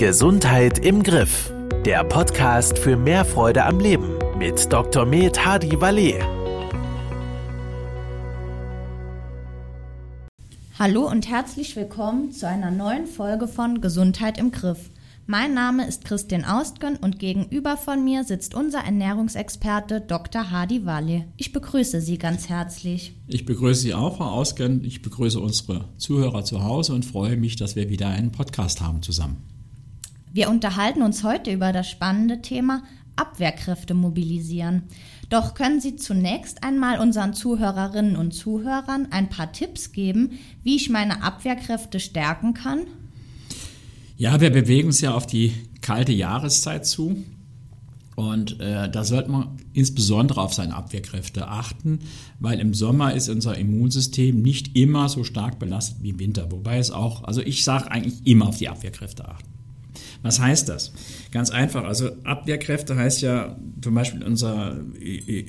Gesundheit im Griff. Der Podcast für mehr Freude am Leben mit Dr. Med Hadi Valet. Hallo und herzlich willkommen zu einer neuen Folge von Gesundheit im Griff. Mein Name ist Christian Austgen und gegenüber von mir sitzt unser Ernährungsexperte Dr. Hadi Walle. Ich begrüße Sie ganz herzlich. Ich begrüße Sie auch, Frau Austgen. Ich begrüße unsere Zuhörer zu Hause und freue mich, dass wir wieder einen Podcast haben zusammen. Wir unterhalten uns heute über das spannende Thema Abwehrkräfte mobilisieren. Doch können Sie zunächst einmal unseren Zuhörerinnen und Zuhörern ein paar Tipps geben, wie ich meine Abwehrkräfte stärken kann? Ja, wir bewegen uns ja auf die kalte Jahreszeit zu. Und äh, da sollte man insbesondere auf seine Abwehrkräfte achten, weil im Sommer ist unser Immunsystem nicht immer so stark belastet wie im Winter. Wobei es auch, also ich sage eigentlich immer auf die Abwehrkräfte achten. Was heißt das? Ganz einfach. Also Abwehrkräfte heißt ja zum Beispiel unser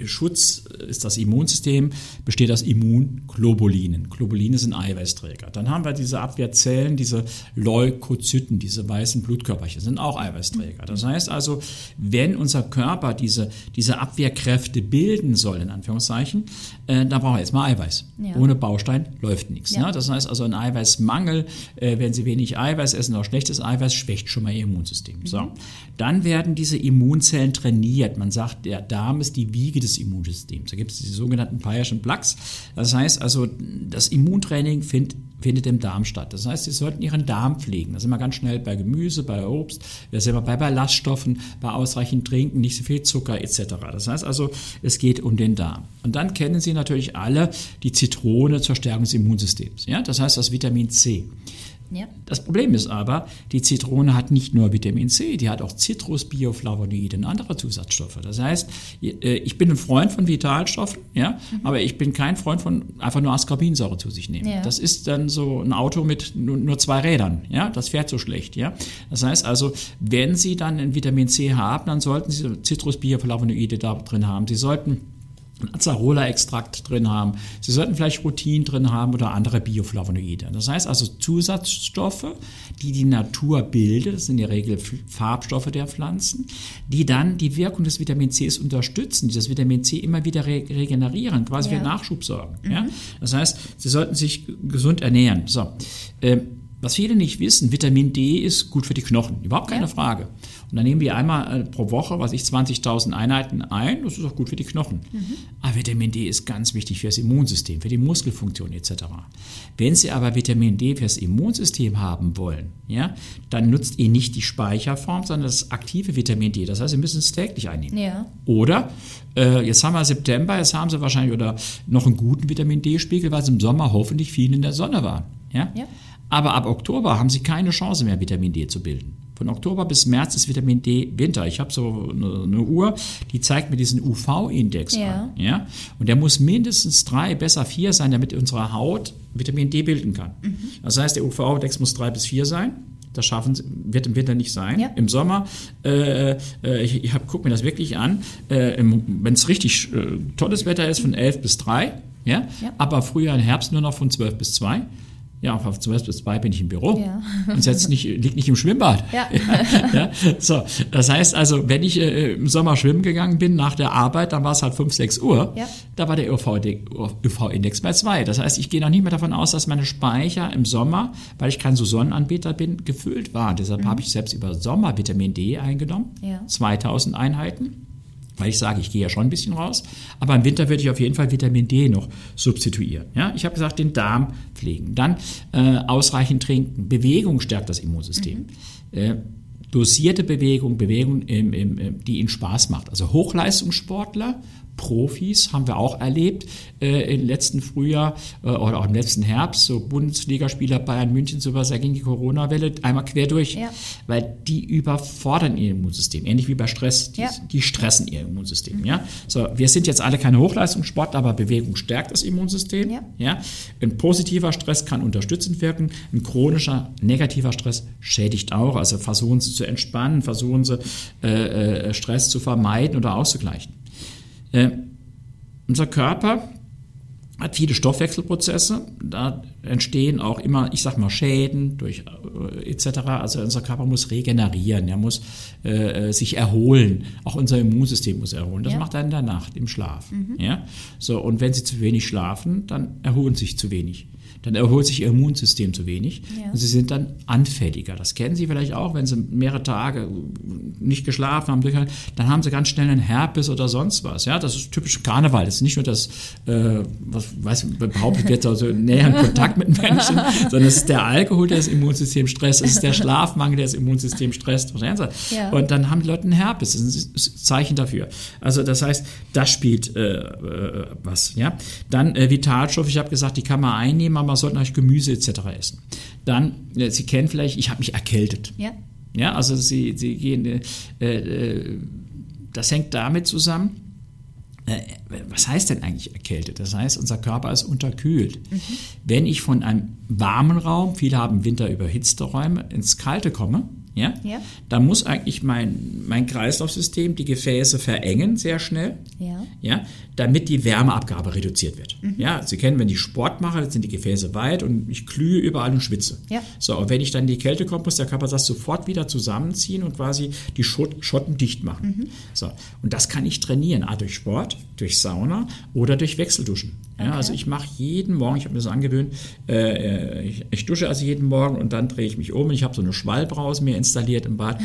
Schutz ist das Immunsystem, besteht aus Immunglobulinen. Globuline sind Eiweißträger. Dann haben wir diese Abwehrzellen, diese Leukozyten, diese weißen Blutkörperchen, sind auch Eiweißträger. Das heißt also, wenn unser Körper diese, diese Abwehrkräfte bilden soll, in Anführungszeichen, äh, da brauchen wir jetzt mal Eiweiß. Ja. Ohne Baustein läuft nichts. Ja. Ne? Das heißt also, ein Eiweißmangel, äh, wenn Sie wenig Eiweiß essen oder schlechtes Eiweiß, schwächt schon mal Ihr Immunsystem. So. Dann werden diese Immunzellen trainiert. Man sagt, der Darm ist die Wiege des Immunsystems. Da gibt es die sogenannten Payerschen Plaques. Das heißt also, das Immuntraining find, findet im Darm statt. Das heißt, Sie sollten Ihren Darm pflegen. Da sind wir ganz schnell bei Gemüse, bei Obst, wir sind bei Ballaststoffen, bei ausreichend Trinken, nicht so viel Zucker etc. Das heißt also, es geht um den Darm. Und dann kennen Sie natürlich alle die Zitrone zur Stärkung des Immunsystems. Ja? Das heißt das Vitamin C. Ja. Das Problem ist aber, die Zitrone hat nicht nur Vitamin C, die hat auch Citrus, Bioflavonoide und andere Zusatzstoffe. Das heißt, äh, ich bin ein Freund von Vitalstoffen, ja, mhm. aber ich bin kein Freund von einfach nur Ascorbinsäure zu sich nehmen. Ja. Das ist dann so ein Auto mit nur zwei Rädern, ja, das fährt so schlecht, ja. Das heißt also, wenn Sie dann ein Vitamin C haben, dann sollten Sie Citrus, Bioflavonoide da drin haben. Sie sollten Acerola-Extrakt drin haben. Sie sollten vielleicht Rutin drin haben oder andere Bioflavonoide. Das heißt also Zusatzstoffe, die die Natur bildet, das sind in der Regel Farbstoffe der Pflanzen, die dann die Wirkung des Vitamin Cs unterstützen, die das Vitamin C immer wieder re regenerieren, quasi ja. für Nachschub sorgen. Mhm. Ja? Das heißt, Sie sollten sich gesund ernähren. So. Ähm, was viele nicht wissen, Vitamin D ist gut für die Knochen, überhaupt keine ja. Frage. Und dann nehmen wir einmal äh, pro Woche, was ich 20.000 Einheiten ein, das ist auch gut für die Knochen. Mhm. Aber Vitamin D ist ganz wichtig für das Immunsystem, für die Muskelfunktion etc. Wenn Sie aber Vitamin D für das Immunsystem haben wollen, ja, dann nutzt ihr nicht die Speicherform, sondern das aktive Vitamin D. Das heißt, Sie müssen es täglich einnehmen. Ja. Oder äh, jetzt haben wir September, jetzt haben Sie wahrscheinlich oder noch einen guten Vitamin D-Spiegel, weil Sie im Sommer hoffentlich viel in der Sonne waren. Ja? ja. Aber ab Oktober haben sie keine Chance mehr, Vitamin D zu bilden. Von Oktober bis März ist Vitamin D Winter. Ich habe so eine, eine, Uhr, die zeigt mir diesen UV-Index ja. an. Ja? Und der muss mindestens drei, besser vier sein, damit unsere Haut Vitamin D bilden kann. Mhm. Das heißt, der UV-Index muss drei bis vier sein. Das schaffen sie, wird im Winter nicht sein. Ja. Im Sommer, äh, äh, ich, ich gucke mir das wirklich an, äh, wenn es richtig äh, tolles Wetter ist, von 11 bis 3, ja? ja? aber Frühjahr und Herbst nur noch von 12 bis 2. Ja, zum Beispiel zwei bin ich im Büro ja. und jetzt nicht, liegt nicht im Schwimmbad. Ja. ja. So, das heißt also, wenn ich äh, im Sommer schwimmen gegangen bin nach der Arbeit, dann war es halt 5, 6 Uhr, ja. da war der UV-Index bei 2. Das heißt, ich gehe noch nicht mehr davon aus, dass meine Speicher im Sommer, weil ich kein so Sonnenanbieter bin, gefüllt waren. Deshalb mhm. habe ich selbst über Sommer Vitamin D eingenommen, ja. 2000 Einheiten weil ich sage, ich gehe ja schon ein bisschen raus, aber im Winter würde ich auf jeden Fall Vitamin D noch substituieren. Ja, ich habe gesagt, den Darm pflegen, dann äh, ausreichend trinken, Bewegung stärkt das Immunsystem. Mhm. Äh, dosierte Bewegung, Bewegung, im, im, die ihnen Spaß macht. Also Hochleistungssportler Profis haben wir auch erlebt äh, im letzten Frühjahr äh, oder auch im letzten Herbst, so Bundesligaspieler Bayern München, sowas, da ging die Corona-Welle einmal quer durch, ja. weil die überfordern ihr Immunsystem, ähnlich wie bei Stress, die, ja. die stressen ihr Immunsystem. Mhm. Ja? So, wir sind jetzt alle keine Hochleistungssportler, aber Bewegung stärkt das Immunsystem. Ja. Ja? Ein positiver Stress kann unterstützend wirken, ein chronischer negativer Stress schädigt auch, also versuchen Sie zu entspannen, versuchen Sie äh, äh Stress zu vermeiden oder auszugleichen. Äh, unser Körper hat viele Stoffwechselprozesse. Da entstehen auch immer, ich sag mal, Schäden durch äh, etc. Also unser Körper muss regenerieren, er muss äh, äh, sich erholen. Auch unser Immunsystem muss erholen. Das Ja. macht er in der Nacht, im Schlaf. Ja? So, und wenn sie zu wenig schlafen, dann erholen sie sich zu wenig. Dann erholt sich ihr Immunsystem zu wenig Ja. und sie sind dann anfälliger. Das kennen Sie vielleicht auch, wenn Sie mehrere Tage nicht geschlafen haben, dann haben Sie ganz schnell einen Herpes oder sonst was. Ja, das ist typisch Karneval. Das ist nicht nur das, äh, was weiß, behauptet wird, also näheren Kontakt mit Menschen, sondern es ist der Alkohol, der das Immunsystem stresst, es ist der Schlafmangel, der das Immunsystem stresst. Ja. Und dann haben die Leute einen Herpes. Das ist ein Zeichen dafür. Also das heißt, das spielt äh, äh, was. Ja, dann äh, Vitalstoffe. Ich habe gesagt, die kann man einnehmen, aber man sollte natürlich Gemüse etc. essen. Dann, äh, Sie kennen vielleicht, ich habe mich erkältet. Ja. Ja, also sie, sie gehen, äh, äh, das hängt damit zusammen. Äh, was heißt denn eigentlich erkältet? Das heißt, unser Körper ist unterkühlt. Wenn ich von einem warmen Raum, viele haben Winter überhitzte Räume, ins Kalte komme, ja, Ja. dann muss eigentlich mein, mein Kreislaufsystem die Gefäße verengen, sehr schnell Ja. ja, damit die Wärmeabgabe reduziert wird. Mhm. Ja, Sie kennen, wenn ich Sport mache, sind die Gefäße weit und ich glühe überall und schwitze. Ja. So, und wenn ich dann in die Kälte komme, muss der Körper das sofort wieder zusammenziehen und quasi die Schott, Schotten dicht machen. Mhm. So, und das kann ich trainieren, A, durch Sport, durch Sauna oder durch Wechselduschen. Ja, Okay. also ich mache jeden Morgen, ich habe mir das angewöhnt, äh, ich, ich dusche also jeden Morgen und dann drehe ich mich um und ich habe so eine Schwallbrause mir installiert im Bad.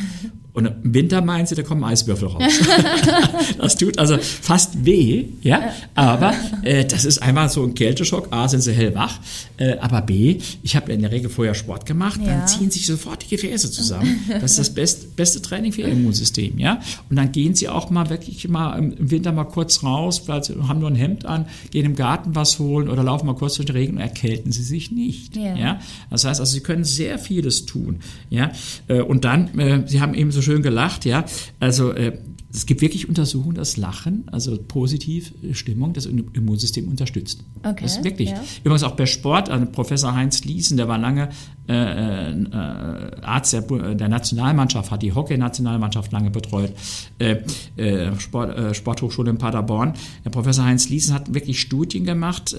Und im Winter meinen Sie, da kommen Eiswürfel raus. Das tut also fast weh, ja. Aber äh, das ist einmal so ein Kälteschock. A, sind sie hellwach. Äh, aber B, ich habe in der Regel vorher Sport gemacht, Ja. dann ziehen sich sofort die Gefäße zusammen. Das ist das best, beste Training für ihr Immunsystem, ja. Und dann gehen sie auch mal wirklich mal im Winter mal kurz raus, sie haben nur ein Hemd an, gehen im Garten was holen oder laufen mal kurz durch den Regen und erkälten sie sich nicht, Ja. ja. Das heißt also, sie können sehr vieles tun, ja. Äh, Und dann, äh, Sie haben eben so schön gelacht, ja. Also äh, es gibt wirklich Untersuchungen, dass Lachen, also positiv äh, Stimmung, das Im- Immunsystem unterstützt. Okay, Das ist wirklich. ja. Übrigens auch bei Sport, also Professor Heinz Liesen, der war lange äh, äh, Arzt der, der Nationalmannschaft, hat die Hockey-Nationalmannschaft lange betreut, äh, äh, Sport, Sporthochschule in Paderborn. Der Professor Heinz Liesen hat wirklich Studien gemacht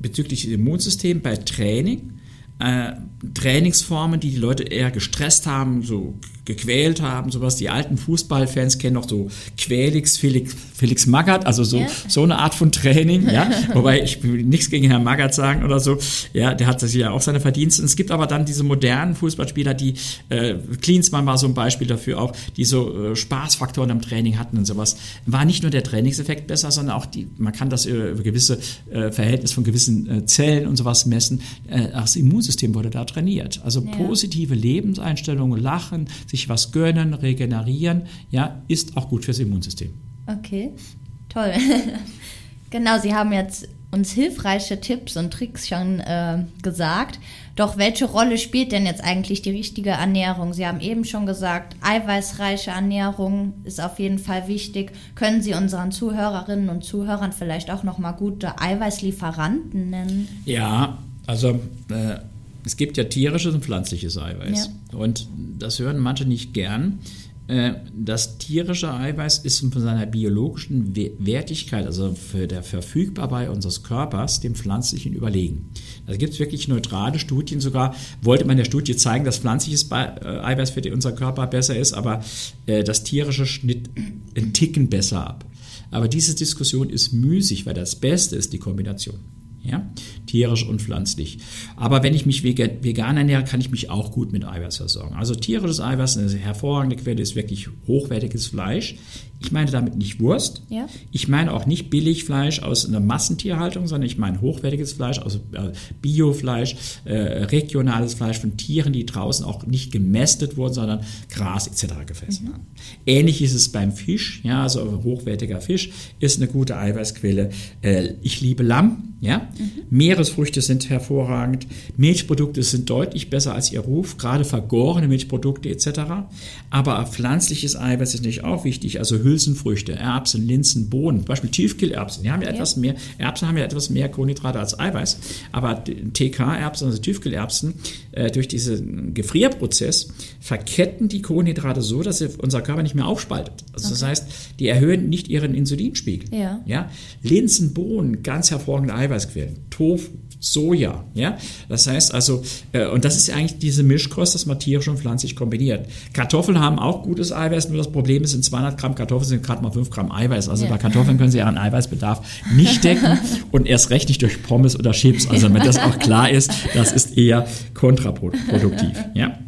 bezüglich des Immunsystems bei Training. Äh, Trainingsformen, die die Leute eher gestresst haben, so gequält haben, sowas. Die alten Fußballfans kennen noch so Quälix, Felix, Felix Magath, also so, Ja. so eine Art von Training, ja. Wobei ich will nichts gegen Herrn Magath sagen oder so. Ja, der hat das ja auch seine Verdienste. Und es gibt aber dann diese modernen Fußballspieler, die, äh, Klinsmann war so ein Beispiel dafür auch, die so äh, Spaßfaktoren am Training hatten und sowas. War nicht nur der Trainingseffekt besser, sondern auch die, man kann das über über gewisse äh, Verhältnis von gewissen äh, Zellen und sowas messen. Äh, das Immunsystem wurde da trainiert. Also Ja. positive Lebenseinstellungen, lachen, sich was gönnen, regenerieren, ja, ist auch gut fürs Immunsystem. Okay, toll. genau, Sie haben jetzt uns hilfreiche Tipps und Tricks schon äh, gesagt. Doch welche Rolle spielt denn jetzt eigentlich die richtige Ernährung? Sie haben eben schon gesagt, eiweißreiche Ernährung ist auf jeden Fall wichtig. Können Sie unseren Zuhörerinnen und Zuhörern vielleicht auch noch mal gute Eiweißlieferanten nennen? Ja, also äh, es gibt ja tierisches und pflanzliches Eiweiß. Und das hören manche nicht gern. Äh, Das tierische Eiweiß ist von seiner biologischen We- Wertigkeit, also für der Verfügbarkeit unseres Körpers, dem pflanzlichen überlegen. Da gibt es wirklich neutrale Studien. Sogar wollte man in der Studie zeigen, dass pflanzliches äh, Eiweiß für unser Körper besser ist, aber äh, das tierische schnitt einen Ticken besser ab. Aber diese Diskussion ist müßig, weil das Beste ist die Kombination. Ja? Tierisch und pflanzlich. Aber wenn ich mich vegan, ernähre, kann ich mich auch gut mit Eiweiß versorgen. Also tierisches Eiweiß, eine hervorragende Quelle, ist wirklich hochwertiges Fleisch. Ich meine damit nicht Wurst. Ja. Ich meine auch nicht Billigfleisch aus einer Massentierhaltung, sondern ich meine hochwertiges Fleisch, also äh, Biofleisch, äh, regionales Fleisch von Tieren, die draußen auch nicht gemästet wurden, sondern Gras etc. gefressen haben. Ähnlich ist es beim Fisch, ja, also hochwertiger Fisch ist eine gute Eiweißquelle. Äh, ich liebe Lamm, ja. Meeresfrüchte sind hervorragend. Milchprodukte sind deutlich besser als ihr Ruf, gerade vergorene Milchprodukte etc. Aber pflanzliches Eiweiß ist natürlich auch wichtig, also Hülsenfrüchte, Erbsen, Linsen, Bohnen, zum Beispiel Tiefkühlerbsen. Die haben ja, ja, etwas mehr, Erbsen haben ja etwas mehr Kohlenhydrate als Eiweiß, aber TK-Erbsen, also Tiefkühlerbsen, äh, durch diesen Gefrierprozess verketten die Kohlenhydrate so, dass unser Körper nicht mehr aufspaltet. Also okay. das heißt, die erhöhen nicht ihren Insulinspiegel. Ja. Ja? Linsen, Bohnen, ganz hervorragende Eiweißquellen. Tofu, Soja. Ja? Das heißt also, äh, und das ist eigentlich diese Mischkost, dass man tierisch und pflanzlich kombiniert. Kartoffeln haben auch gutes Eiweiß, nur das Problem ist, in 200 Gramm Kartoffeln sind gerade mal 5 Gramm Eiweiß. Also ja. bei Kartoffeln können Sie Ihren Eiweißbedarf nicht decken und erst recht nicht durch Pommes oder Chips. Also wenn das auch klar ist, das ist eher kontraproduktiv. Ja?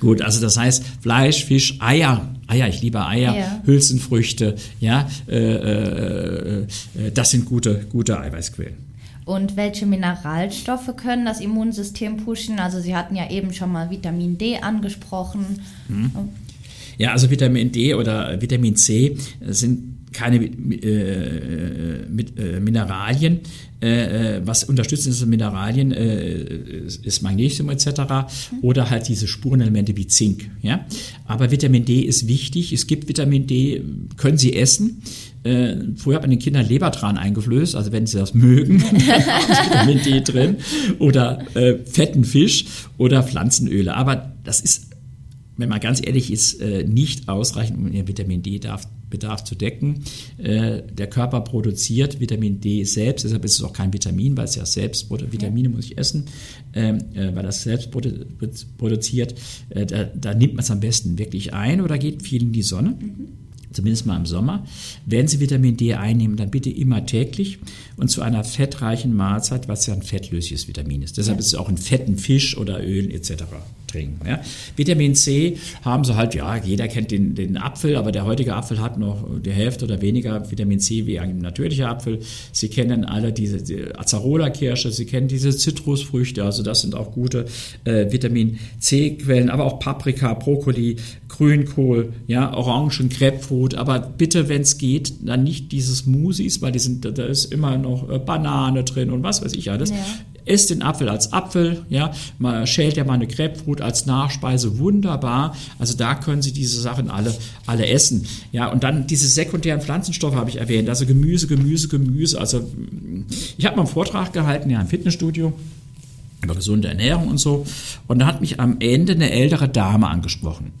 Gut, also das heißt Fleisch, Fisch, Eier, Eier, ich liebe Eier, ja. Hülsenfrüchte, ja, äh, äh, äh, das sind gute, gute Eiweißquellen. Und welche Mineralstoffe können das Immunsystem pushen? Also Sie hatten ja eben schon mal Vitamin D angesprochen. Hm. Ja, also Vitamin D oder Vitamin C sind keine äh, mit, äh, Mineralien. Äh, äh was unterstützend ist Mineralien äh, ist Magnesium etc. Mhm. oder halt diese Spurenelemente wie Zink. Ja? Aber Vitamin D ist wichtig. Es gibt Vitamin D, können Sie essen. Äh, früher hat man den Kindern Lebertran eingeflößt, also wenn sie das mögen, Vitamin D drin. Oder fetten Fisch oder Pflanzenöle. Aber das ist wenn man ganz ehrlich ist, äh, nicht ausreichend, um ihren Vitamin D-Bedarf zu decken. Äh, der Körper produziert Vitamin D selbst, deshalb ist es auch kein Vitamin, weil es ja selbst, Vitamine muss ich essen, ähm, äh, weil das selbst produziert. Da, da nimmt man es am besten wirklich ein oder geht viel in die Sonne. Mhm zumindest mal im Sommer. Wenn Sie Vitamin D einnehmen, dann bitte immer täglich und zu einer fettreichen Mahlzeit, was ja ein fettlösliches Vitamin ist. Deshalb ja. ist es auch in fetten Fisch oder Ölen etc trinken. Ja. Vitamin C haben sie halt, ja, jeder kennt den, den Apfel, aber der heutige Apfel hat noch die Hälfte oder weniger Vitamin C wie ein natürlicher Apfel. Sie kennen alle diese die Acerola-Kirsche, Sie kennen diese Zitrusfrüchte, also das sind auch gute äh, Vitamin C-Quellen, aber auch Paprika, Brokkoli, Grünkohl, ja, Orangen, Grapefruit, aber bitte, wenn es geht, dann nicht diese Smoothies, weil die sind, da ist immer noch äh, Banane drin und was weiß ich alles. Ja esst den Apfel als Apfel, ja, man schält ja mal eine Grapefruit als Nachspeise, wunderbar. Also da können Sie diese Sachen alle, alle essen. Ja, und dann diese sekundären Pflanzenstoffe habe ich erwähnt, also Gemüse, Gemüse, Gemüse. Also ich habe mal einen Vortrag gehalten, ja, im Fitnessstudio über gesunde Ernährung und so. Und da hat mich am Ende eine ältere Dame angesprochen.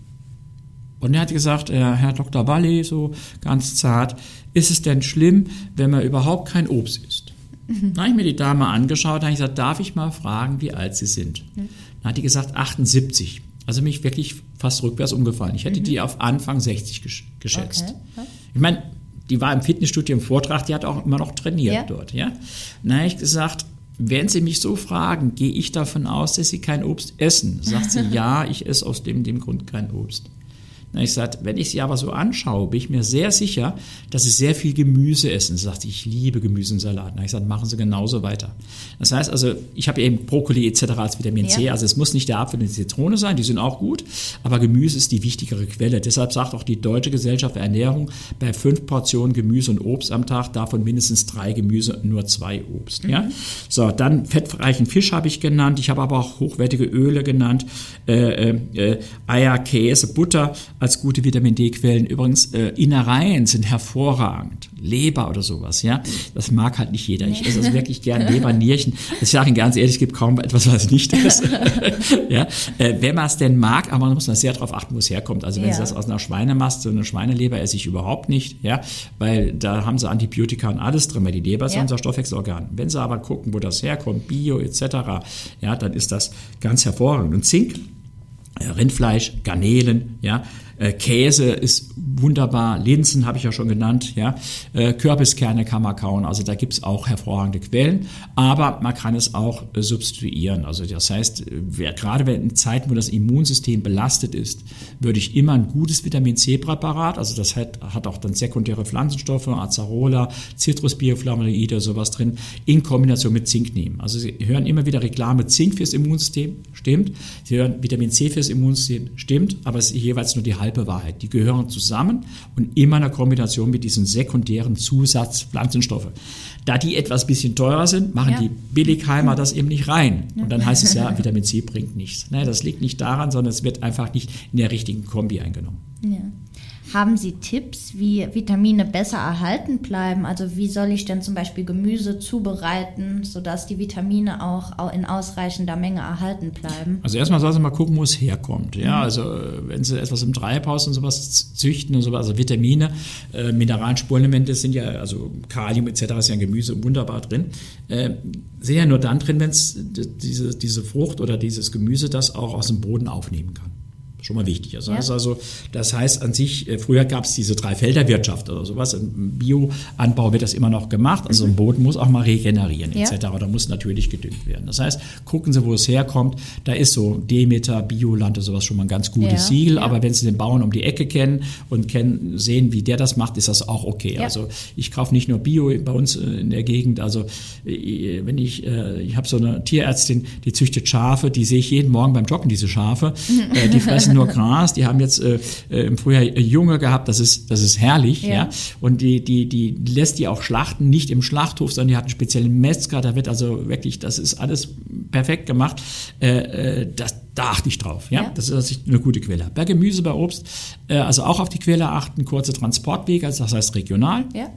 Und er hat gesagt, äh, Herr Dr. Walli, so ganz zart, ist es denn schlimm, wenn man überhaupt kein Obst isst? Mhm. Dann habe ich mir die Dame angeschaut, habe ich gesagt, darf ich mal fragen, wie alt Sie sind? Mhm. Dann hat die gesagt, 78. Also mich wirklich fast rückwärts umgefallen. Ich hätte mhm. die auf Anfang 60 gesch geschätzt. Okay. Ich meine, die war im Fitnessstudio im Vortrag, die hat auch immer noch trainiert ja. dort. Ja? Dann habe ich gesagt, wenn Sie mich so fragen, gehe ich davon aus, dass Sie kein Obst essen. Sagt sie, ja, ich esse aus dem, dem Grund kein Obst. Na, ich sagte, wenn ich sie aber so anschaue, bin ich mir sehr sicher, dass sie sehr viel Gemüse essen. Sie sagte, ich liebe Gemüse und Salat. Na, ich sagte, machen Sie genauso weiter. Das heißt also, ich habe eben Brokkoli etc. als Vitamin C. Also es muss nicht der Apfel und die Zitrone sein, die sind auch gut, aber Gemüse ist die wichtigere Quelle. Deshalb sagt auch die Deutsche Gesellschaft für Ernährung, bei fünf Portionen Gemüse und Obst am Tag, davon mindestens drei Gemüse nur zwei Obst. Mhm. Ja? So, dann fettreichen Fisch habe ich genannt. Ich habe aber auch hochwertige Öle genannt, äh, äh, äh Eier, Käse, Butter als gute Vitamin D-Quellen. Übrigens, äh, Innereien sind hervorragend. Leber oder sowas, ja. Das mag halt nicht jeder. Ich esse also wirklich gern Leber, Nierchen. Ich sage Ihnen ganz ehrlich, es gibt kaum etwas, was ich nicht esse. ja. Äh, wenn man es denn mag, aber man muss man sehr darauf achten, wo es herkommt. Also wenn ja. Sie das aus einer Schweinemast, so eine Schweineleber esse ich überhaupt nicht, ja, weil da haben sie Antibiotika und alles drin, weil die Leber ist ja. unser Stoffwechselorgan. Wenn Sie aber gucken, wo das herkommt, Bio etc., ja, dann ist das ganz hervorragend. Und Zink Rindfleisch, Garnelen, ja, äh, Käse ist wunderbar, Linsen habe ich ja schon genannt, ja, äh, Kürbiskerne kann man kauen, also da gibt es auch hervorragende Quellen, aber man kann es auch äh, substituieren. Also das heißt, wer, gerade in Zeiten, wo das Immunsystem belastet ist, würde ich immer ein gutes Vitamin C-Präparat, also das hat, hat auch dann sekundäre Pflanzenstoffe, Acerola, Citrusbioflavonoide, sowas drin, in Kombination mit Zink nehmen. Also Sie hören immer wieder Reklame, Zink fürs Immunsystem, stimmt. Sie hören Vitamin C fürs Immunsystem, stimmt, aber es ist jeweils nur die halbe Wahrheit. Die gehören zusammen und immer in der Kombination mit diesen sekundären Zusatzpflanzenstoffe. Da die etwas bisschen teurer sind, machen ja. die Billigheimer das eben nicht rein. Und dann heißt es ja, Vitamin C bringt nichts. Nein, das liegt nicht daran, sondern es wird einfach nicht in der richtigen Kombi eingenommen. Ja. Haben Sie Tipps, wie Vitamine besser erhalten bleiben? Also wie soll ich denn zum Beispiel Gemüse zubereiten, sodass die Vitamine auch in ausreichender Menge erhalten bleiben? Also erstmal soll Sie mal gucken, wo es herkommt. Ja, mhm. also wenn Sie etwas im Treibhaus und sowas züchten und sowas, also Vitamine, äh, Mineralien, Spurenelemente sind ja, also Kalium etc. ist ja in Gemüse wunderbar drin. Äh, sind ja nur dann drin, wenn es diese, diese Frucht oder dieses Gemüse das auch aus dem Boden aufnehmen kann schon mal wichtig. Das, ja. heißt also, das heißt an sich, äh, früher gab es diese Dreifelderwirtschaft oder sowas. Im Bioanbau wird das immer noch gemacht. Also ein Boden muss auch mal regenerieren ja. etc. Da muss natürlich gedüngt werden. Das heißt, gucken Sie, wo es herkommt. Da ist so Demeter, Bioland oder sowas schon mal ein ganz gutes ja. Siegel. Aber wenn Sie den Bauern um die Ecke kennen und kennen, sehen, wie der das macht, ist das auch okay. Also ich kaufe nicht nur Bio bei uns äh, in der Gegend. Also äh, wenn ich, ich habe so eine Tierärztin, die züchtet Schafe, die sehe ich jeden Morgen beim Joggen, diese Schafe. die fressen fressen nur Gras, die haben jetzt äh, äh, im Frühjahr Junge gehabt, das ist, das ist herrlich, ja. ja. Und die, die, die lässt die auch schlachten, nicht im Schlachthof, sondern die hat einen speziellen Metzger, da wird also wirklich, das ist alles perfekt gemacht. Äh, äh das, da achte ich drauf, ja. ja. Das ist eine gute Quelle. Bei Gemüse, bei Obst, äh, also auch auf die Quelle achten, kurze Transportwege, also das heißt regional. Ja.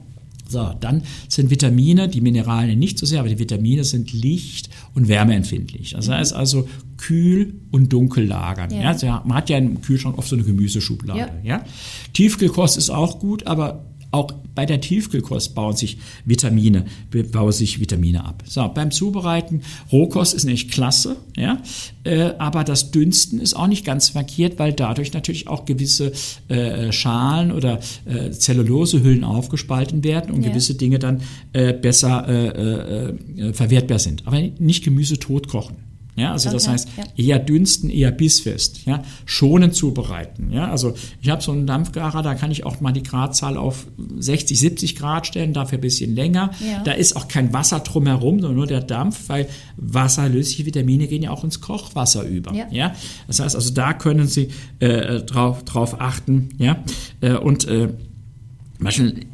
So, dann sind Vitamine, die Mineralien nicht so sehr, aber die Vitamine sind licht- und wärmeempfindlich. Das heißt also kühl und dunkel lagern. Ja. ja. Man hat ja im Kühlschrank oft so eine Gemüseschublade. Ja. ja. Tiefkühlkost ist auch gut, aber auch bei der Tiefkühlkost bauen sich Vitamine, bauen sich Vitamine ab. So, beim Zubereiten, Rohkost ist nicht klasse, ja, äh, aber das Dünsten ist auch nicht ganz verkehrt, weil dadurch natürlich auch gewisse äh, Schalen oder äh, Zellulosehüllen aufgespalten werden und ja. gewisse Dinge dann äh, besser äh, äh, verwertbar sind. Aber nicht Gemüse tot kochen. Ja, also okay, das heißt, ja. eher dünsten, eher bissfest, ja, schonend zubereiten. Ja, also ich habe so einen Dampfgarer, da kann ich auch mal die Gradzahl auf 60, 70 Grad stellen, dafür ein bisschen länger. Ja. Da ist auch kein Wasser drumherum, sondern nur der Dampf, weil wasserlösliche Vitamine gehen ja auch ins Kochwasser über. Ja, ja? das heißt also, da können Sie äh, drauf, drauf achten. Ja, äh, und äh, Beispiel,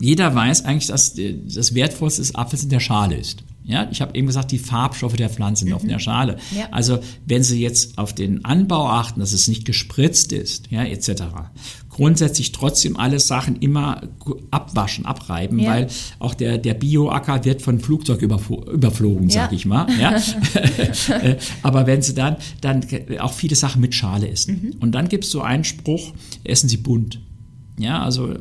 jeder weiß eigentlich, dass das Wertvollste des Apfels in der Schale ist. Ja, ich habe eben gesagt, die Farbstoffe der Pflanzen mhm. auf der Schale. Ja. Also wenn Sie jetzt auf den Anbau achten, dass es nicht gespritzt ist, ja, etc. Grundsätzlich trotzdem alle Sachen immer abwaschen, abreiben, ja. weil auch der, der Bioacker wird von Flugzeug überflogen, sag ich mal. Ja? Aber wenn Sie dann, dann auch viele Sachen mit Schale essen. Mhm. Und dann gibt es so einen Spruch, essen Sie bunt. Ja, also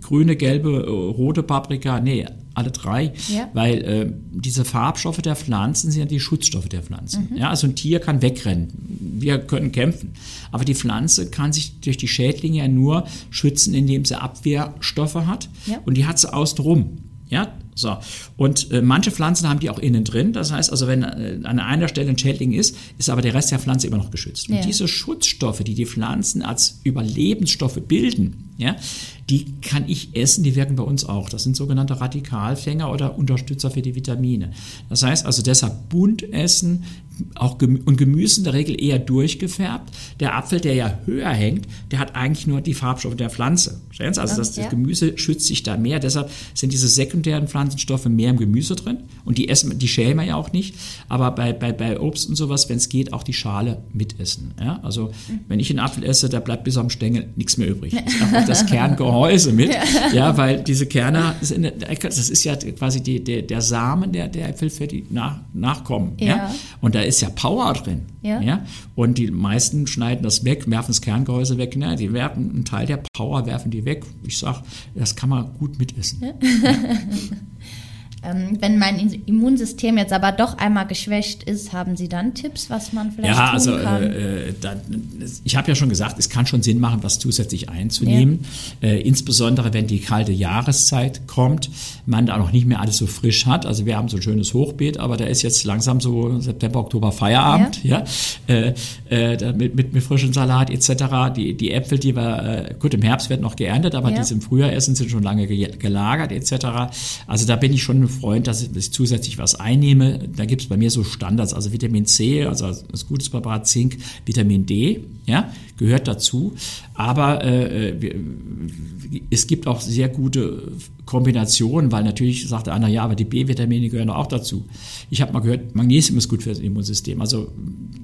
grüne, gelbe, rote Paprika, nee, alle drei, ja. weil äh, diese Farbstoffe der Pflanzen sind ja die Schutzstoffe der Pflanzen. Mhm. Ja, also ein Tier kann wegrennen, wir können kämpfen, aber die Pflanze kann sich durch die Schädlinge ja nur schützen, indem sie Abwehrstoffe hat ja. und die hat sie außenrum. Ja, so. Und äh, manche Pflanzen haben die auch innen drin. Das heißt also, wenn äh, an einer Stelle ein Schädling ist, ist aber der Rest der Pflanze immer noch geschützt. Und diese Schutzstoffe, die die Pflanzen als Überlebensstoffe bilden, ja, die kann ich essen, die wirken bei uns auch. Das sind sogenannte Radikalfänger oder Unterstützer für die Vitamine. Das heißt also deshalb bunt essen, auch Gemü und Gemüse in der Regel eher durchgefärbt. Der Apfel, der ja höher hängt, der hat eigentlich nur die Farbstoffe der Pflanze. Also das, das Gemüse schützt sich da mehr. Deshalb sind diese sekundären Pflanzenstoffe mehr im Gemüse drin. Und die essen, die schälen wir ja auch nicht. Aber bei, bei, bei Obst und sowas, wenn es geht, auch die Schale mitessen. Ja? Also mhm. wenn ich einen Apfel esse, da bleibt bis am Stängel nichts mehr übrig. Auch das Kerngehäuse mit. Ja. weil diese Kerne, das ist ja quasi die, der, der Samen der, der Äpfel für die Nach Nachkommen. Ja. ja. Und da ist ja Power drin. Ja. ja. Und die meisten schneiden das weg, werfen das Kerngehäuse weg. Ne? Die werfen einen Teil der Power, werfen die weg. Ich sage, das kann man gut mitessen. Ja. Ähm, wenn mein Immunsystem jetzt aber doch einmal geschwächt ist, haben Sie dann Tipps, was man vielleicht ja, tun also, kann? Äh, äh dann, ich habe ja schon gesagt, es kann schon Sinn machen, was zusätzlich einzunehmen. Ja. Äh, insbesondere, wenn die kalte Jahreszeit kommt, man da noch nicht mehr alles so frisch hat. Also wir haben so ein schönes Hochbeet, aber da ist jetzt langsam so September, Oktober Feierabend. Ja. ja? Äh, äh mit, mit, mit frischem Salat etc. Die, die Äpfel, die wir, äh, gut, im Herbst werden noch geerntet, aber ja. die im Frühjahr essen, sind schon lange gelagert etc. Also da bin ich schon Freund, dass ich zusätzlich was einnehme. Da gibt es bei mir so Standards, also Vitamin C, also das gutes Präparat Zink, Vitamin D, ja, gehört dazu. Aber äh, es gibt auch sehr gute Kombinationen, weil natürlich sagt einer, ja, aber die B-Vitamine gehören auch dazu. Ich habe mal gehört, Magnesium ist gut für das Immunsystem. Also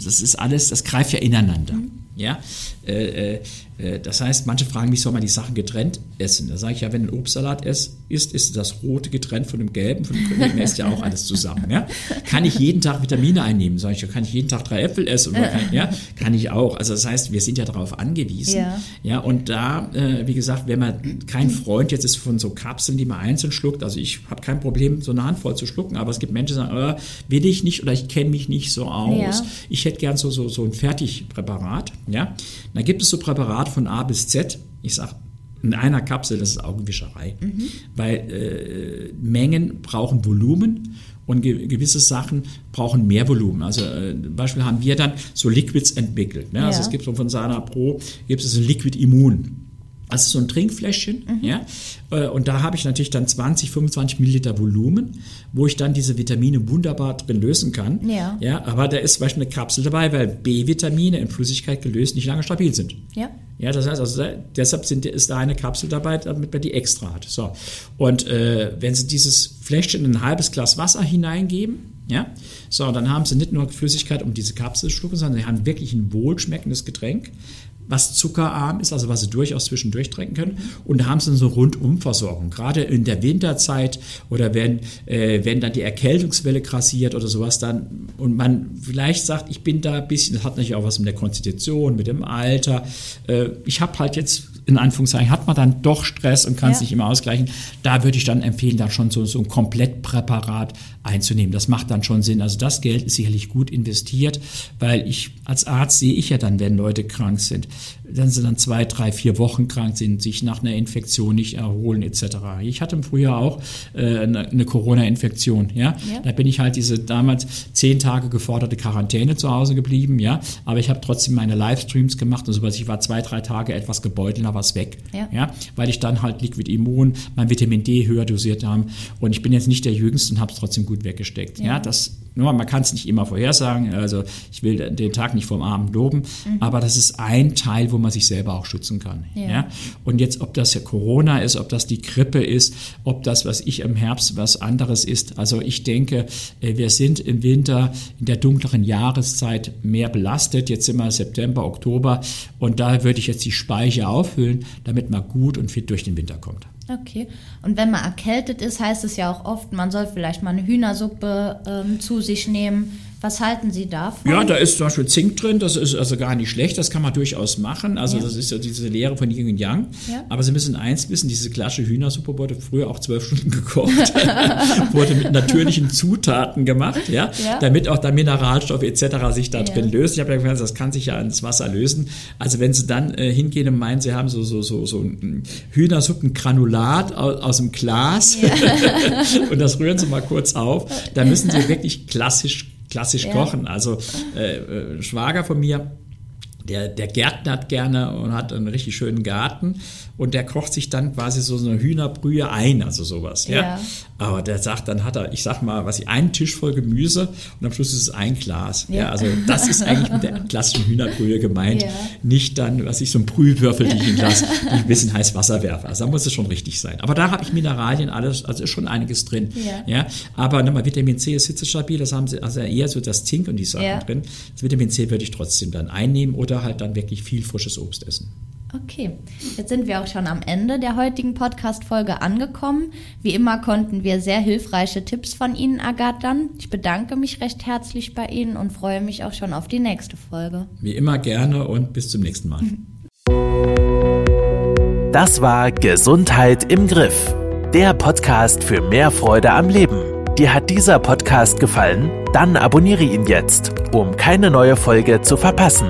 das ist alles, das greift ja ineinander. Mhm. Ja, äh, äh, äh, das heißt, manche fragen mich, soll man die Sachen getrennt essen? Da sage ich ja, wenn ein Obstsalat isst, ist das rote getrennt von dem gelben, von dem grünen, isst ja auch alles zusammen. Ja? Kann ich jeden Tag Vitamine einnehmen? Sage ich, kann ich jeden Tag drei Äpfel essen? Kann, ja, kann ich auch. Also das heißt, wir sind ja darauf angewiesen. Ja, ja und da, äh, wie gesagt, wenn man kein Freund jetzt ist von so Kapseln, die man einzeln schluckt, also ich habe kein Problem, so eine Handvoll zu schlucken, aber es gibt Menschen, die sagen, äh, will ich nicht oder ich kenne mich nicht so aus. Ja. Ich hätte gern so, so, so ein Fertigpräparat. Ja? Dann gibt es so Präparate von A bis Z. Ich sage, in einer Kapsel, das ist Augenwischerei. Mhm. Weil äh, Mengen brauchen Volumen und ge gewisse Sachen brauchen mehr Volumen. Also äh, zum Beispiel haben wir dann so Liquids entwickelt. Ne? Also ja. Also es gibt so von Sana Pro, gibt es ein Liquid Immun. Das ist so ein Trinkfläschchen, mhm. ja. Äh, und da habe ich natürlich dann 20, 25 Milliliter Volumen, wo ich dann diese Vitamine wunderbar drin lösen kann. Ja. ja aber da ist zum Beispiel eine Kapsel dabei, weil B-Vitamine in Flüssigkeit gelöst nicht lange stabil sind. Ja. Ja, das heißt also, deshalb sind, ist da eine Kapsel dabei, damit man die extra hat. So. Und äh, wenn Sie dieses Fläschchen in ein halbes Glas Wasser hineingeben, ja, so, dann haben Sie nicht nur Flüssigkeit, um diese Kapsel zu schlucken, sondern Sie haben wirklich ein wohlschmeckendes Getränk was zuckerarm ist, also was sie durchaus zwischendurch trinken können. Und da haben sie so Rundumversorgung. Gerade in der Winterzeit oder wenn, äh, wenn dann die Erkältungswelle grassiert oder sowas dann und man vielleicht sagt, ich bin da ein bisschen, das hat natürlich auch was mit der Konstitution, mit dem Alter. Äh, ich habe halt jetzt in Anführungszeichen, hat man dann doch Stress und kann es ja. nicht immer ausgleichen. Da würde ich dann empfehlen, dann schon so, so ein Komplettpräparat einzunehmen. Das macht dann schon Sinn. Also das Geld ist sicherlich gut investiert, weil ich als Arzt sehe ich ja dann, wenn Leute krank sind, dann sind dann zwei, drei, vier Wochen krank sind, sich nach einer Infektion nicht erholen etc. Ich hatte früher auch äh, eine, eine Corona-Infektion. Ja? ja? da bin ich halt diese damals zehn Tage geforderte Quarantäne zu Hause geblieben. Ja, aber ich habe trotzdem meine Livestreams gemacht und so was. Ich war zwei, drei Tage etwas gebeutelt, aber es weg. Ja. ja, weil ich dann halt Liquid Immun, mein Vitamin D höher dosiert habe und ich bin jetzt nicht der Jüngste und habe es trotzdem gut weggesteckt. Ja, ja das nur, man kann es nicht immer vorhersagen. Also ich will den Tag nicht vom Abend loben, mhm. aber das ist ein Teil, wo man sich selber auch schützen kann. Ja. ja. Und jetzt, ob das ja Corona ist, ob das die Grippe ist, ob das, was ich im Herbst was anderes ist. Also ich denke, äh, wir sind im Winter in der dunkleren Jahreszeit mehr belastet. Jetzt sind wir September, Oktober und da würde ich jetzt die Speicher auffüllen, damit man gut und fit durch den Winter kommt. Okay. Und wenn man erkältet ist, heißt es ja auch oft, man soll vielleicht mal eine Hühnersuppe ähm, zu sich nehmen was halten Sie davon? Ja, da ist zum Beispiel Zink drin, das ist also gar nicht schlecht, das kann man durchaus machen. Also ja. das ist ja diese Lehre von Yin und Yang. Ja. Aber Sie müssen eins wissen, diese klassische Hühnersuppe wurde früher auch zwölf Stunden gekocht, wurde mit natürlichen Zutaten gemacht, ja, ja. damit auch der Mineralstoff etc. sich da drin löst. Ich habe ja gesagt, das kann sich ja ins Wasser lösen. Also wenn Sie dann äh, hingehen und meinen, Sie haben so, so, so, so ein Hühnersuppengranulat aus, aus dem Glas und das rühren Sie mal kurz auf, da müssen Sie wirklich klassisch klassisch ja. kochen. Also äh, äh, Schwager von mir, der, der gärtnert gerne und hat einen richtig schönen Garten und der kocht sich dann quasi so eine Hühnerbrühe ein, also sowas. Ja. ja. Aber der sagt, dann hat er, ich sag mal, was ich, einen Tisch voll Gemüse und am Schluss ist es ein Glas. Ja, ja also das ist eigentlich mit der klassischen Hühnerbrühe gemeint. Ja. Nicht dann, was ich so ein Brühwürfel, die ich in Glas, die ich ein bisschen heiß Wasser werfe. Also da muss es schon richtig sein. Aber da habe ich Mineralien, alles, also ist schon einiges drin. Ja. Aber nochmal, Vitamin C ist hitzestabil, das haben sie, also eher so das Zink und die Sachen drin. Das Vitamin C würde ich trotzdem dann einnehmen oder halt dann wirklich viel frisches Obst essen. Okay, jetzt sind wir auch schon am Ende der heutigen Podcast-Folge angekommen. Wie immer konnten wir sehr hilfreiche Tipps von Ihnen ergattern. Ich bedanke mich recht herzlich bei Ihnen und freue mich auch schon auf die nächste Folge. Wie immer gerne und bis zum nächsten Mal. Das war Gesundheit im Griff, der Podcast für mehr Freude am Leben. Dir hat dieser Podcast gefallen? Dann abonniere ihn jetzt, um keine neue Folge zu verpassen.